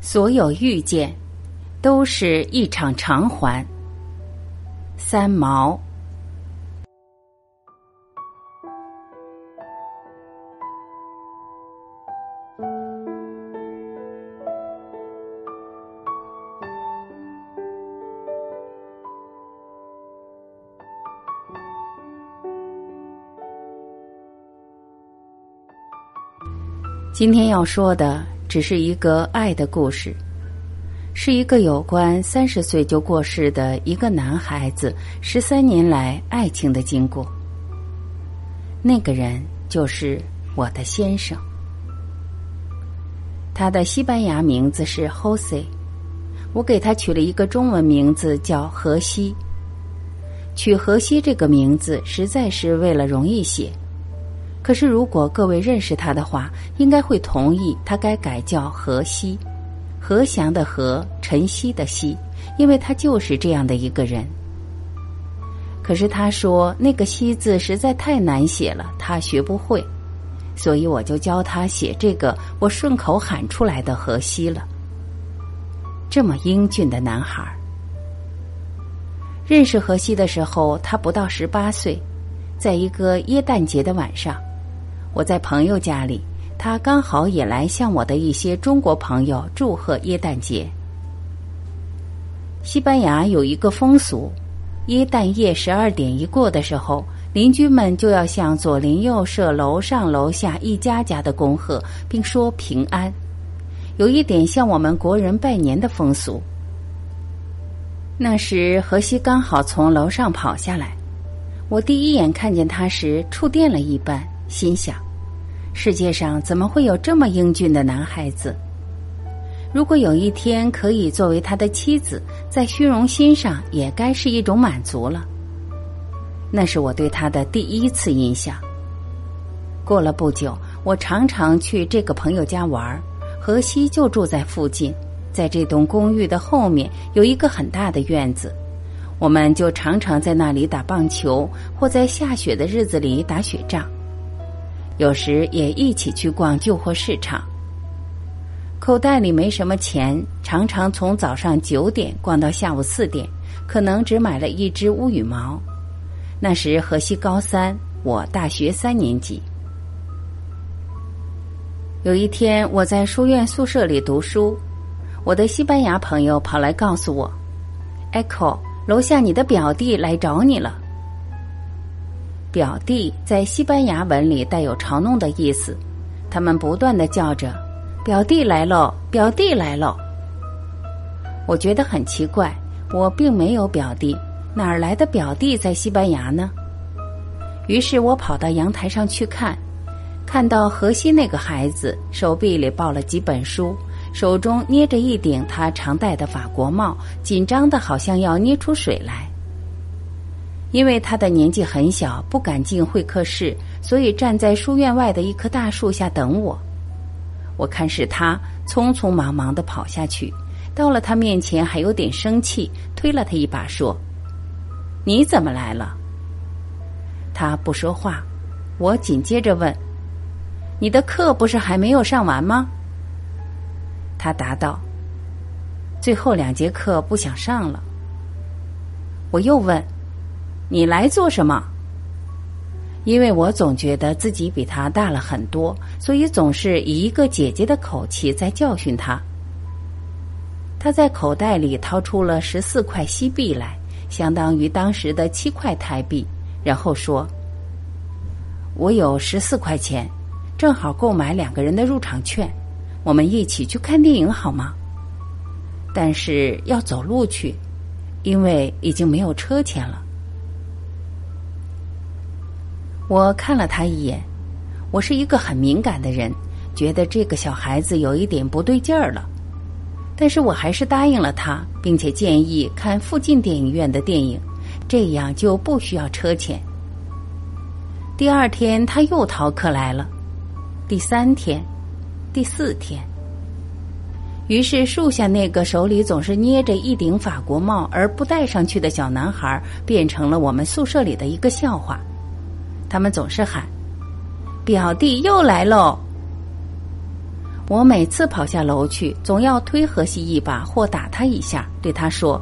所有遇见，都是一场偿还。三毛。今天要说的只是一个爱的故事，是一个有关三十岁就过世的一个男孩子十三年来爱情的经过。那个人就是我的先生，他的西班牙名字是 Jose，我给他取了一个中文名字叫荷西。取荷西这个名字实在是为了容易写。可是，如果各位认识他的话，应该会同意他该改叫何西，何祥的何，晨曦的曦，因为他就是这样的一个人。可是他说那个“西”字实在太难写了，他学不会，所以我就教他写这个我顺口喊出来的何西了。这么英俊的男孩，认识何西的时候，他不到十八岁，在一个耶诞节的晚上。我在朋友家里，他刚好也来向我的一些中国朋友祝贺耶诞节。西班牙有一个风俗，耶诞夜十二点一过的时候，邻居们就要向左邻右舍、楼上楼下一家家的恭贺，并说平安，有一点像我们国人拜年的风俗。那时荷西刚好从楼上跑下来，我第一眼看见他时，触电了一般，心想。世界上怎么会有这么英俊的男孩子？如果有一天可以作为他的妻子，在虚荣心上也该是一种满足了。那是我对他的第一次印象。过了不久，我常常去这个朋友家玩儿，荷西就住在附近，在这栋公寓的后面有一个很大的院子，我们就常常在那里打棒球，或在下雪的日子里打雪仗。有时也一起去逛旧货市场。口袋里没什么钱，常常从早上九点逛到下午四点，可能只买了一只乌羽毛。那时荷西高三，我大学三年级。有一天，我在书院宿舍里读书，我的西班牙朋友跑来告诉我：“Echo，楼下你的表弟来找你了。”表弟在西班牙文里带有嘲弄的意思，他们不断的叫着：“表弟来喽，表弟来喽。”我觉得很奇怪，我并没有表弟，哪儿来的表弟在西班牙呢？于是我跑到阳台上去看，看到河西那个孩子手臂里抱了几本书，手中捏着一顶他常戴的法国帽，紧张的好像要捏出水来。因为他的年纪很小，不敢进会客室，所以站在书院外的一棵大树下等我。我看是他，匆匆忙忙的跑下去，到了他面前，还有点生气，推了他一把，说：“你怎么来了？”他不说话，我紧接着问：“你的课不是还没有上完吗？”他答道：“最后两节课不想上了。”我又问。你来做什么？因为我总觉得自己比他大了很多，所以总是以一个姐姐的口气在教训他。他在口袋里掏出了十四块西币来，相当于当时的七块台币，然后说：“我有十四块钱，正好购买两个人的入场券，我们一起去看电影好吗？但是要走路去，因为已经没有车钱了。”我看了他一眼，我是一个很敏感的人，觉得这个小孩子有一点不对劲儿了，但是我还是答应了他，并且建议看附近电影院的电影，这样就不需要车钱。第二天他又逃课来了，第三天，第四天，于是树下那个手里总是捏着一顶法国帽而不戴上去的小男孩，变成了我们宿舍里的一个笑话。他们总是喊：“表弟又来喽！”我每次跑下楼去，总要推荷西一把或打他一下，对他说：“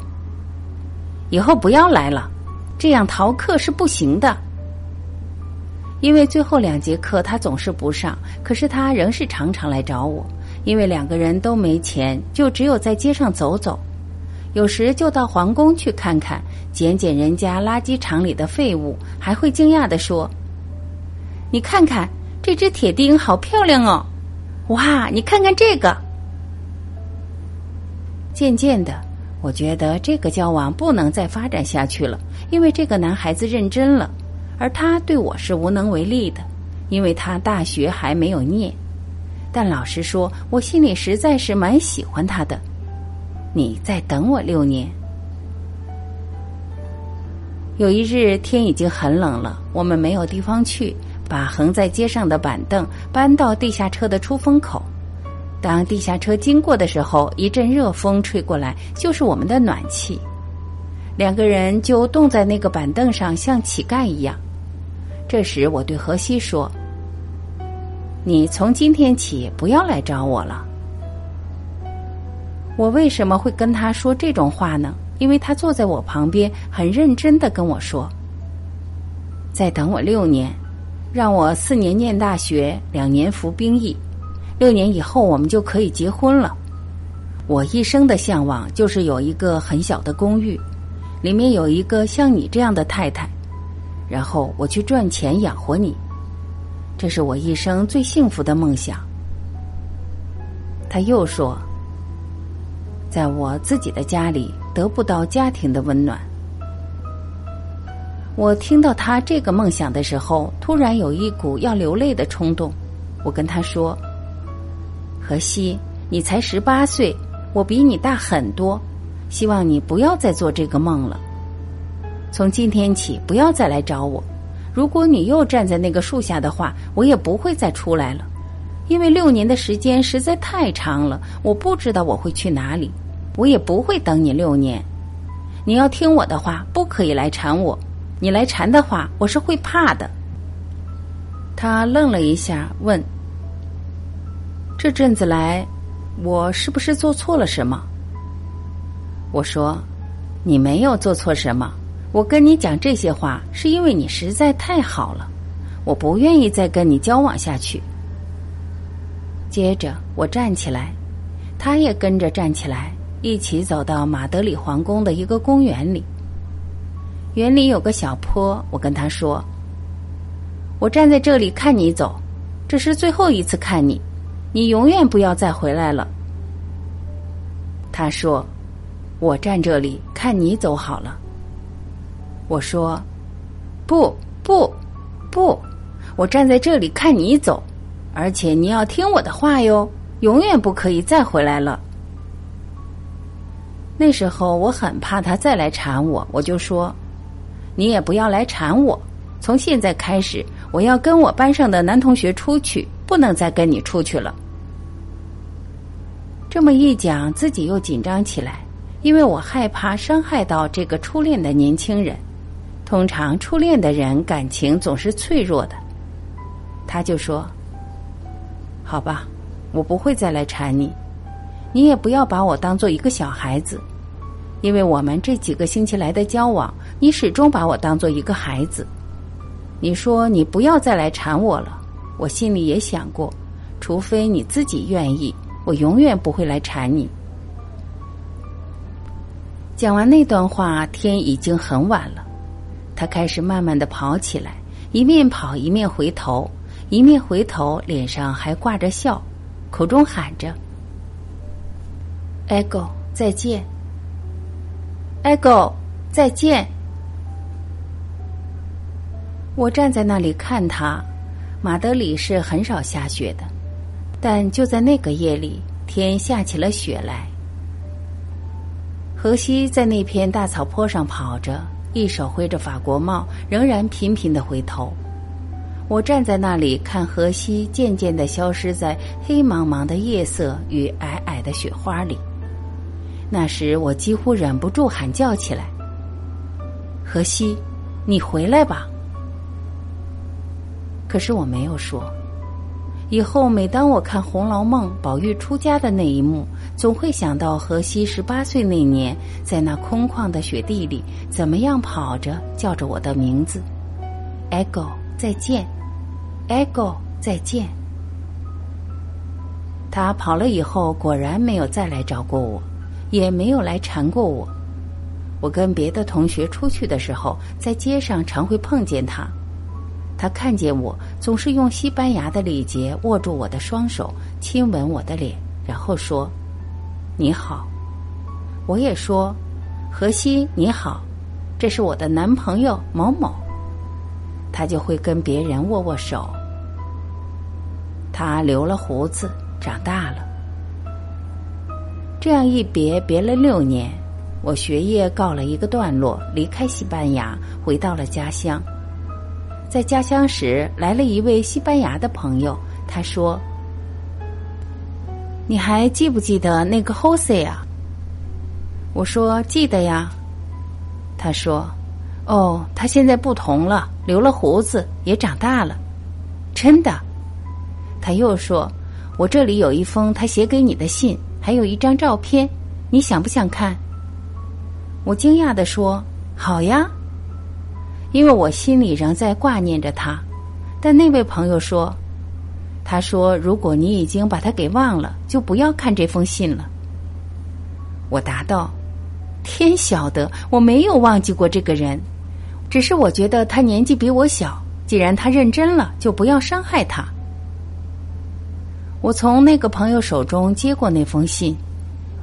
以后不要来了，这样逃课是不行的。”因为最后两节课他总是不上，可是他仍是常常来找我。因为两个人都没钱，就只有在街上走走，有时就到皇宫去看看，捡捡人家垃圾场里的废物，还会惊讶的说：“你看看这只铁钉，好漂亮哦！哇，你看看这个。”渐渐的，我觉得这个交往不能再发展下去了，因为这个男孩子认真了。而他对我是无能为力的，因为他大学还没有念。但老实说，我心里实在是蛮喜欢他的。你再等我六年。有一日天已经很冷了，我们没有地方去，把横在街上的板凳搬到地下车的出风口。当地下车经过的时候，一阵热风吹过来，就是我们的暖气。两个人就冻在那个板凳上，像乞丐一样。这时，我对荷西说：“你从今天起不要来找我了。”我为什么会跟他说这种话呢？因为他坐在我旁边，很认真的跟我说：“再等我六年，让我四年念大学，两年服兵役，六年以后我们就可以结婚了。我一生的向往就是有一个很小的公寓。”里面有一个像你这样的太太，然后我去赚钱养活你，这是我一生最幸福的梦想。他又说，在我自己的家里得不到家庭的温暖。我听到他这个梦想的时候，突然有一股要流泪的冲动。我跟他说：“荷西，你才十八岁，我比你大很多。”希望你不要再做这个梦了。从今天起，不要再来找我。如果你又站在那个树下的话，我也不会再出来了。因为六年的时间实在太长了，我不知道我会去哪里，我也不会等你六年。你要听我的话，不可以来缠我。你来缠的话，我是会怕的。他愣了一下，问：“这阵子来，我是不是做错了什么？”我说：“你没有做错什么。我跟你讲这些话，是因为你实在太好了，我不愿意再跟你交往下去。”接着我站起来，他也跟着站起来，一起走到马德里皇宫的一个公园里。园里有个小坡，我跟他说：“我站在这里看你走，这是最后一次看你，你永远不要再回来了。”他说。我站这里看你走好了。我说：“不不不，我站在这里看你走，而且你要听我的话哟，永远不可以再回来了。”那时候我很怕他再来缠我，我就说：“你也不要来缠我。从现在开始，我要跟我班上的男同学出去，不能再跟你出去了。”这么一讲，自己又紧张起来。因为我害怕伤害到这个初恋的年轻人，通常初恋的人感情总是脆弱的。他就说：“好吧，我不会再来缠你，你也不要把我当做一个小孩子，因为我们这几个星期来的交往，你始终把我当做一个孩子。你说你不要再来缠我了，我心里也想过，除非你自己愿意，我永远不会来缠你。”讲完那段话，天已经很晚了。他开始慢慢的跑起来，一面跑一面回头，一面回头，脸上还挂着笑，口中喊着：“Ego，再见！Ego，再见！”我站在那里看他。马德里是很少下雪的，但就在那个夜里，天下起了雪来。荷西在那片大草坡上跑着，一手挥着法国帽，仍然频频的回头。我站在那里看荷西渐渐的消失在黑茫茫的夜色与皑皑的雪花里。那时我几乎忍不住喊叫起来：“荷西，你回来吧！”可是我没有说，以后每当我看《红楼梦》宝玉出家的那一幕，总会想到荷西十八岁那年，在那空旷的雪地里，怎么样跑着叫着我的名字，“Echo，再见，Echo，再见。”他跑了以后，果然没有再来找过我，也没有来缠过我。我跟别的同学出去的时候，在街上常会碰见他。他看见我，总是用西班牙的礼节握住我的双手，亲吻我的脸，然后说：“你好。”我也说：“荷西，你好，这是我的男朋友某某。”他就会跟别人握握手。他留了胡子。长大了，这样一别别了六年，我学业告了一个段落，离开西班牙，回到了家乡。在家乡时，来了一位西班牙的朋友，他说：“你还记不记得那个 Jose 啊？”我说：“记得呀。”他说：“哦，他现在不同了，留了胡子，也长大了，真的。”他又说。我这里有一封他写给你的信，还有一张照片，你想不想看？我惊讶的说：“好呀。”因为我心里仍在挂念着他。但那位朋友说：“他说如果你已经把他给忘了，就不要看这封信了。”我答道：“天晓得，我没有忘记过这个人，只是我觉得他年纪比我小，既然他认真了，就不要伤害他。”我从那个朋友手中接过那封信，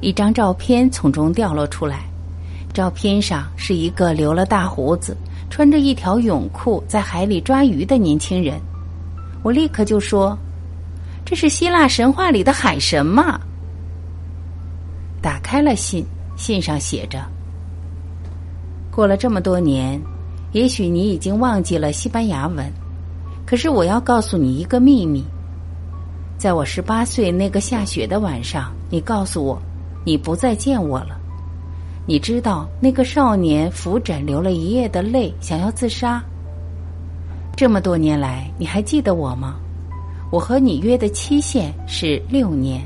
一张照片从中掉落出来。照片上是一个留了大胡子、穿着一条泳裤在海里抓鱼的年轻人。我立刻就说：“这是希腊神话里的海神嘛！”打开了信，信上写着：“过了这么多年，也许你已经忘记了西班牙文，可是我要告诉你一个秘密。”在我十八岁那个下雪的晚上，你告诉我，你不再见我了。你知道那个少年扶枕流了一夜的泪，想要自杀。这么多年来，你还记得我吗？我和你约的期限是六年。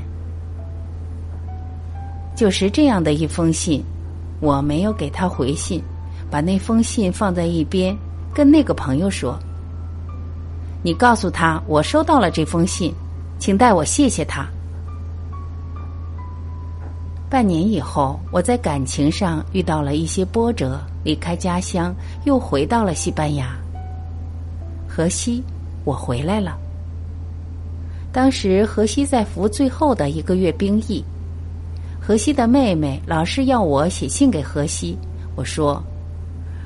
就是这样的一封信，我没有给他回信，把那封信放在一边，跟那个朋友说：“你告诉他，我收到了这封信。”请代我谢谢他。半年以后，我在感情上遇到了一些波折，离开家乡，又回到了西班牙。荷西，我回来了。当时荷西在服最后的一个月兵役，荷西的妹妹老是要我写信给荷西，我说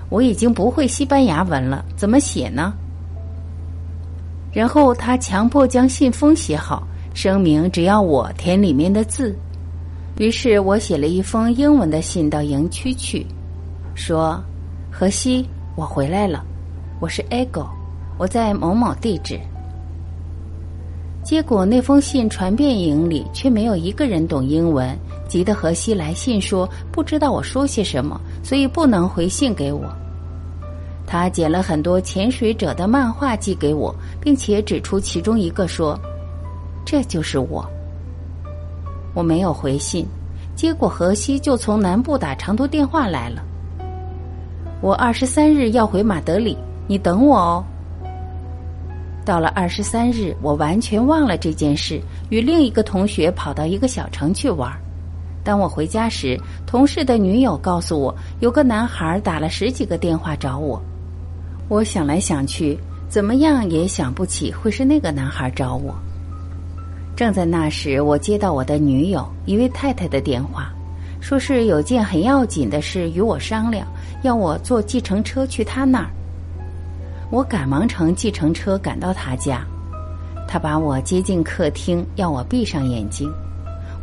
我已经不会西班牙文了，怎么写呢？然后他强迫将信封写好，声明只要我填里面的字。于是我写了一封英文的信到营区去，说：“荷西，我回来了，我是 Ego，我在某某地址。”结果那封信传遍营里，却没有一个人懂英文，急得荷西来信说不知道我说些什么，所以不能回信给我。他捡了很多潜水者的漫画寄给我，并且指出其中一个说：“这就是我。”我没有回信，结果荷西就从南部打长途电话来了。我二十三日要回马德里，你等我哦。到了二十三日，我完全忘了这件事，与另一个同学跑到一个小城去玩。当我回家时，同事的女友告诉我，有个男孩打了十几个电话找我。我想来想去，怎么样也想不起会是那个男孩找我。正在那时，我接到我的女友一位太太的电话，说是有件很要紧的事与我商量，要我坐计程车去她那儿。我赶忙乘计程车赶到她家，她把我接进客厅，要我闭上眼睛。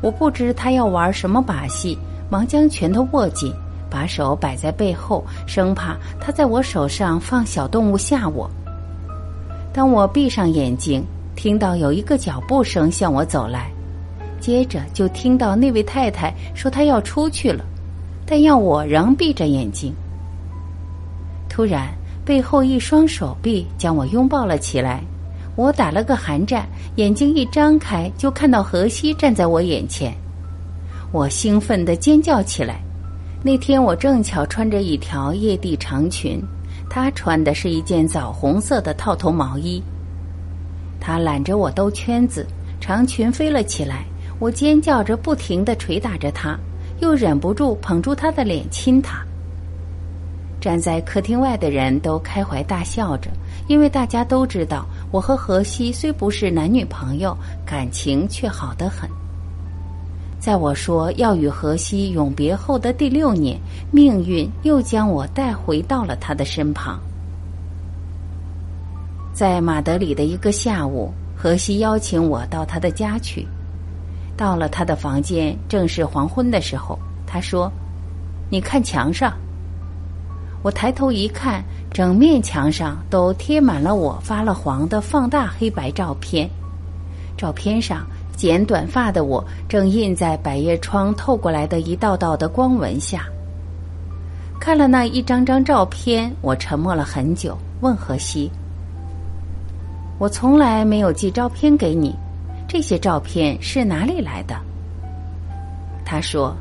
我不知她要玩什么把戏，忙将拳头握紧。把手摆在背后，生怕他在我手上放小动物吓我。当我闭上眼睛，听到有一个脚步声向我走来，接着就听到那位太太说她要出去了，但要我仍闭着眼睛。突然，背后一双手臂将我拥抱了起来，我打了个寒战，眼睛一张开就看到荷西站在我眼前，我兴奋地尖叫起来。那天我正巧穿着一条叶地长裙，他穿的是一件枣红色的套头毛衣。他揽着我兜圈子，长裙飞了起来，我尖叫着不停地捶打着他，又忍不住捧住他的脸亲他。站在客厅外的人都开怀大笑着，因为大家都知道我和荷西虽不是男女朋友，感情却好得很。在我说要与荷西永别后的第六年，命运又将我带回到了他的身旁。在马德里的一个下午，荷西邀请我到他的家去。到了他的房间，正是黄昏的时候。他说：“你看墙上。”我抬头一看，整面墙上都贴满了我发了黄的放大黑白照片。照片上。剪短发的我正印在百叶窗透过来的一道道的光纹下，看了那一张张照片，我沉默了很久，问荷西：“我从来没有寄照片给你，这些照片是哪里来的？”他说：“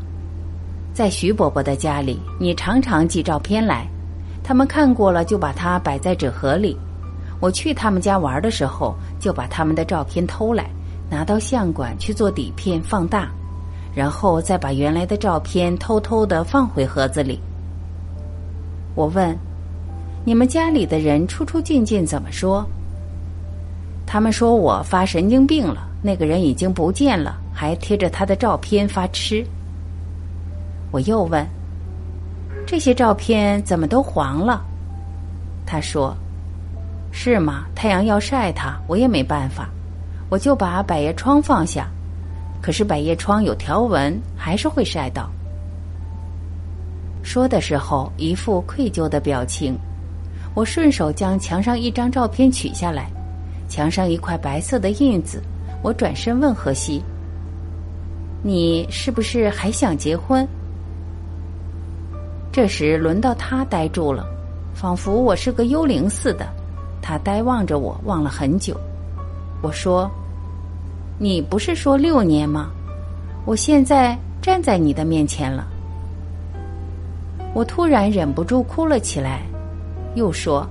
在徐伯伯的家里，你常常寄照片来，他们看过了就把它摆在纸盒里。我去他们家玩的时候，就把他们的照片偷来。”拿到相馆去做底片放大，然后再把原来的照片偷偷的放回盒子里。我问：“你们家里的人出出进进怎么说？”他们说我发神经病了，那个人已经不见了，还贴着他的照片发痴。我又问：“这些照片怎么都黄了？”他说：“是吗？太阳要晒它，我也没办法。”我就把百叶窗放下，可是百叶窗有条纹，还是会晒到。说的时候一副愧疚的表情，我顺手将墙上一张照片取下来，墙上一块白色的印子。我转身问荷西：“你是不是还想结婚？”这时轮到他呆住了，仿佛我是个幽灵似的，他呆望着我，望了很久。我说：“你不是说六年吗？我现在站在你的面前了。”我突然忍不住哭了起来，又说：“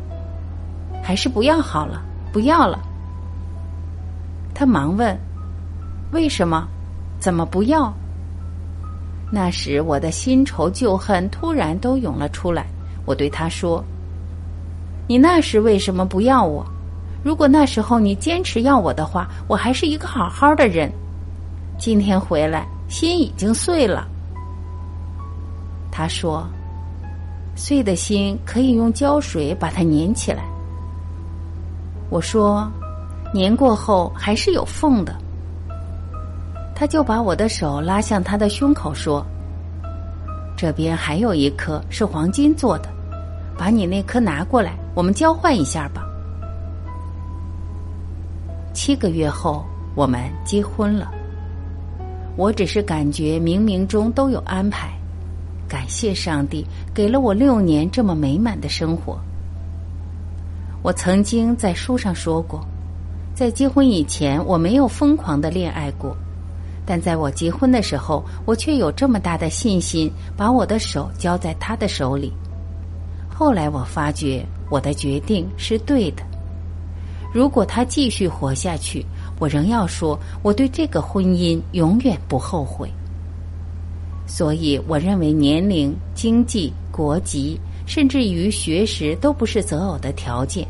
还是不要好了，不要了。”他忙问：“为什么？怎么不要？”那时我的新仇旧恨突然都涌了出来。我对他说：“你那时为什么不要我？”如果那时候你坚持要我的话，我还是一个好好的人。今天回来，心已经碎了。他说：“碎的心可以用胶水把它粘起来。”我说：“粘过后还是有缝的。”他就把我的手拉向他的胸口说：“这边还有一颗是黄金做的，把你那颗拿过来，我们交换一下吧。”七个月后，我们结婚了。我只是感觉冥冥中都有安排，感谢上帝给了我六年这么美满的生活。我曾经在书上说过，在结婚以前我没有疯狂的恋爱过，但在我结婚的时候，我却有这么大的信心，把我的手交在他的手里。后来我发觉我的决定是对的。如果他继续活下去，我仍要说我对这个婚姻永远不后悔。所以，我认为年龄、经济、国籍，甚至于学识都不是择偶的条件。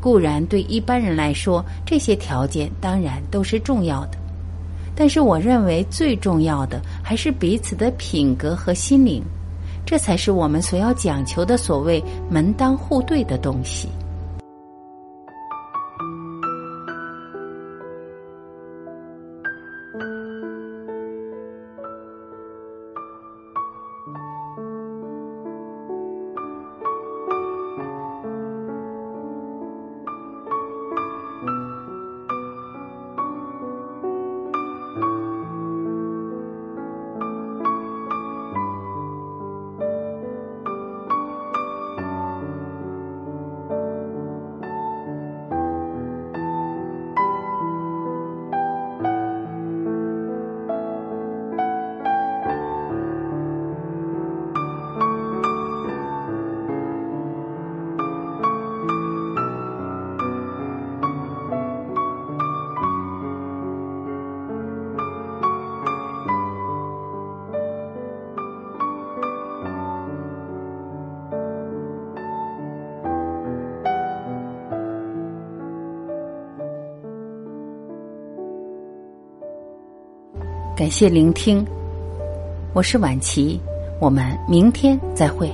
固然对一般人来说，这些条件当然都是重要的，但是我认为最重要的还是彼此的品格和心灵，这才是我们所要讲求的所谓门当户对的东西。感谢聆听，我是晚琪，我们明天再会。